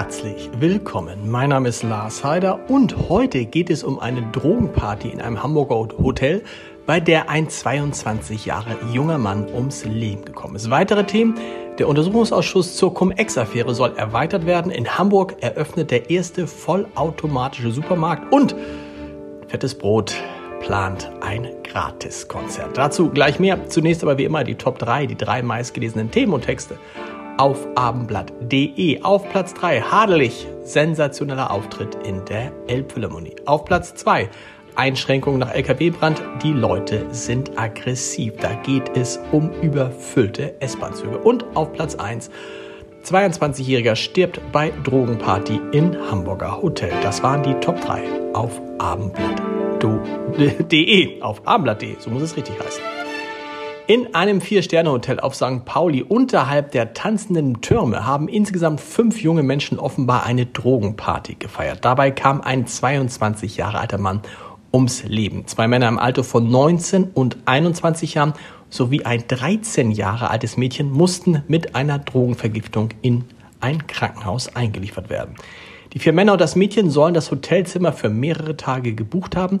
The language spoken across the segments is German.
Herzlich willkommen. Mein Name ist Lars Heider und heute geht es um eine Drogenparty in einem Hamburger Hotel, bei der ein 22 Jahre junger Mann ums Leben gekommen ist. Weitere Themen der Untersuchungsausschuss zur Cum-Ex-Affäre soll erweitert werden. In Hamburg eröffnet der erste vollautomatische Supermarkt und Fettes Brot plant ein Gratiskonzert. Dazu gleich mehr. Zunächst aber wie immer die Top 3, die drei meistgelesenen Themen und Texte auf abendblatt.de. Auf Platz 3 Hadelig, sensationeller Auftritt in der Elbphilharmonie. Auf Platz 2 Einschränkungen nach Lkw-Brand. Die Leute sind aggressiv. Da geht es um überfüllte S-Bahn-Züge. Und auf Platz 1 22-Jähriger stirbt bei Drogenparty in Hamburger Hotel. Das waren die Top 3 auf abendblatt.de. Auf abendblatt.de, so muss es richtig heißen. In einem Vier-Sterne-Hotel auf St. Pauli unterhalb der tanzenden Türme haben insgesamt fünf junge Menschen offenbar eine Drogenparty gefeiert. Dabei kam ein 22 Jahre alter Mann ums Leben. Zwei Männer im Alter von 19 und 21 Jahren sowie ein 13 Jahre altes Mädchen mussten mit einer Drogenvergiftung in ein Krankenhaus eingeliefert werden. Die vier Männer und das Mädchen sollen das Hotelzimmer für mehrere Tage gebucht haben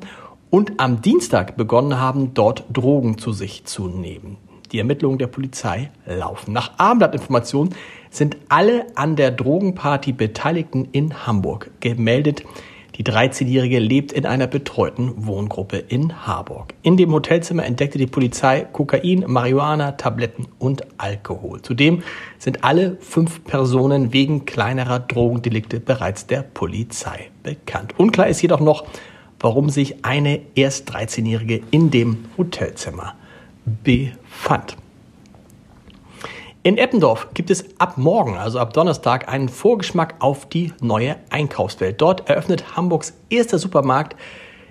und am Dienstag begonnen haben, dort Drogen zu sich zu nehmen. Die Ermittlungen der Polizei laufen. Nach Abendblattinformationen sind alle an der Drogenparty Beteiligten in Hamburg gemeldet. Die 13-Jährige lebt in einer betreuten Wohngruppe in Harburg. In dem Hotelzimmer entdeckte die Polizei Kokain, Marihuana, Tabletten und Alkohol. Zudem sind alle fünf Personen wegen kleinerer Drogendelikte bereits der Polizei bekannt. Unklar ist jedoch noch, warum sich eine erst 13-Jährige in dem Hotelzimmer befand. In Eppendorf gibt es ab morgen, also ab Donnerstag, einen Vorgeschmack auf die neue Einkaufswelt. Dort eröffnet Hamburgs erster Supermarkt,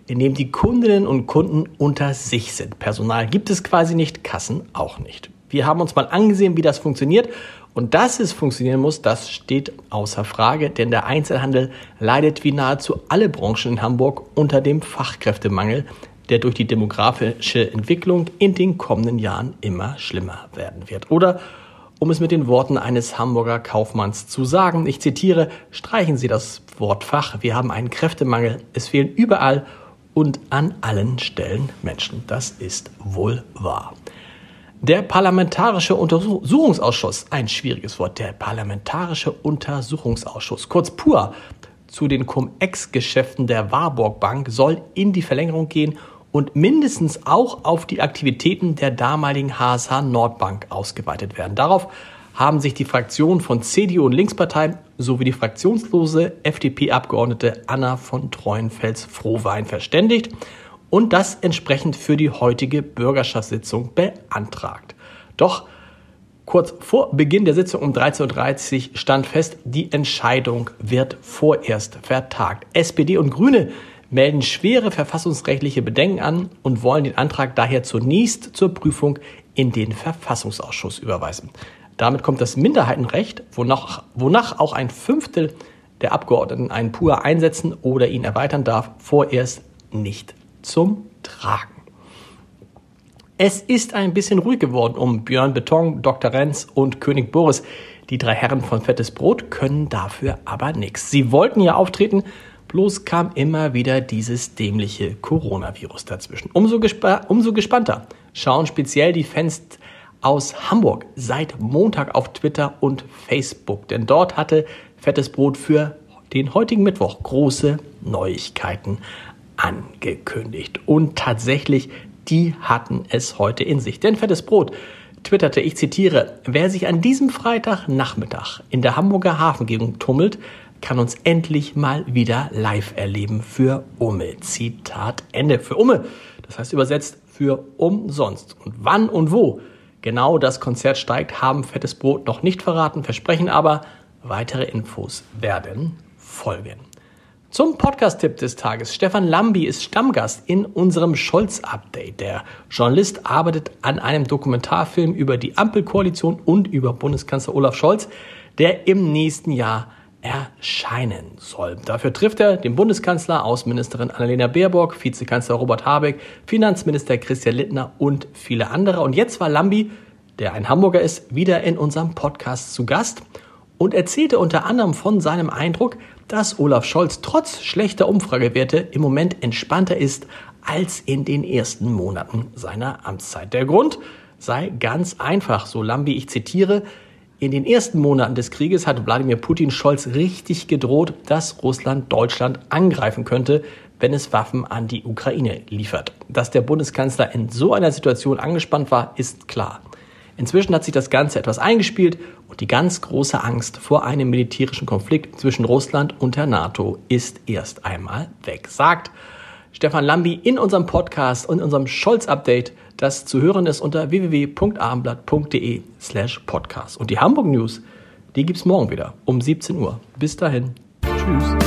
in dem die Kundinnen und Kunden unter sich sind. Personal gibt es quasi nicht, Kassen auch nicht. Wir haben uns mal angesehen, wie das funktioniert. Und dass es funktionieren muss, das steht außer Frage, denn der Einzelhandel leidet wie nahezu alle Branchen in Hamburg unter dem Fachkräftemangel, der durch die demografische Entwicklung in den kommenden Jahren immer schlimmer werden wird. Oder um es mit den Worten eines Hamburger Kaufmanns zu sagen, ich zitiere, streichen Sie das Wortfach, wir haben einen Kräftemangel, es fehlen überall und an allen Stellen Menschen. Das ist wohl wahr. Der Parlamentarische Untersuchungsausschuss, ein schwieriges Wort, der Parlamentarische Untersuchungsausschuss, kurz PUR, zu den Cum-Ex-Geschäften der Warburg Bank soll in die Verlängerung gehen und mindestens auch auf die Aktivitäten der damaligen HSH Nordbank ausgeweitet werden. Darauf haben sich die Fraktionen von CDU und Linkspartei sowie die fraktionslose FDP-Abgeordnete Anna von Treuenfels-Frohwein verständigt und das entsprechend für die heutige Bürgerschaftssitzung beantragt. Doch kurz vor Beginn der Sitzung um 13.30 Uhr stand fest, die Entscheidung wird vorerst vertagt. SPD und Grüne melden schwere verfassungsrechtliche Bedenken an und wollen den Antrag daher zunächst zur Prüfung in den Verfassungsausschuss überweisen. Damit kommt das Minderheitenrecht, wonach, wonach auch ein Fünftel der Abgeordneten einen PUA einsetzen oder ihn erweitern darf, vorerst nicht zum Tragen. Es ist ein bisschen ruhig geworden um Björn Beton, Dr. Renz und König Boris. Die drei Herren von Fettes Brot können dafür aber nichts. Sie wollten ja auftreten, Bloß kam immer wieder dieses dämliche Coronavirus dazwischen. Umso, gespa umso gespannter schauen speziell die Fans aus Hamburg seit Montag auf Twitter und Facebook. Denn dort hatte Fettes Brot für den heutigen Mittwoch große Neuigkeiten angekündigt. Und tatsächlich, die hatten es heute in sich. Denn Fettes Brot twitterte, ich zitiere, wer sich an diesem Freitagnachmittag in der Hamburger Hafengegend tummelt, kann uns endlich mal wieder live erleben für Umme. Zitat Ende. Für Umme. Das heißt übersetzt für umsonst. Und wann und wo genau das Konzert steigt, haben Fettes Brot noch nicht verraten, versprechen aber, weitere Infos werden folgen. Zum Podcast-Tipp des Tages. Stefan Lambi ist Stammgast in unserem Scholz-Update. Der Journalist arbeitet an einem Dokumentarfilm über die Ampelkoalition und über Bundeskanzler Olaf Scholz, der im nächsten Jahr erscheinen soll. Dafür trifft er den Bundeskanzler, Außenministerin Annalena Baerbock, Vizekanzler Robert Habeck, Finanzminister Christian Littner und viele andere. Und jetzt war Lambi, der ein Hamburger ist, wieder in unserem Podcast zu Gast und erzählte unter anderem von seinem Eindruck, dass Olaf Scholz trotz schlechter Umfragewerte im Moment entspannter ist als in den ersten Monaten seiner Amtszeit. Der Grund sei ganz einfach, so Lambi, ich zitiere, in den ersten Monaten des Krieges hat Wladimir Putin Scholz richtig gedroht, dass Russland Deutschland angreifen könnte, wenn es Waffen an die Ukraine liefert. Dass der Bundeskanzler in so einer Situation angespannt war, ist klar. Inzwischen hat sich das Ganze etwas eingespielt und die ganz große Angst vor einem militärischen Konflikt zwischen Russland und der NATO ist erst einmal weg, sagt Stefan Lambi in unserem Podcast und unserem Scholz-Update, das zu hören ist unter www.abendblatt.de slash podcast. Und die Hamburg News, die gibt's morgen wieder um 17 Uhr. Bis dahin. Tschüss.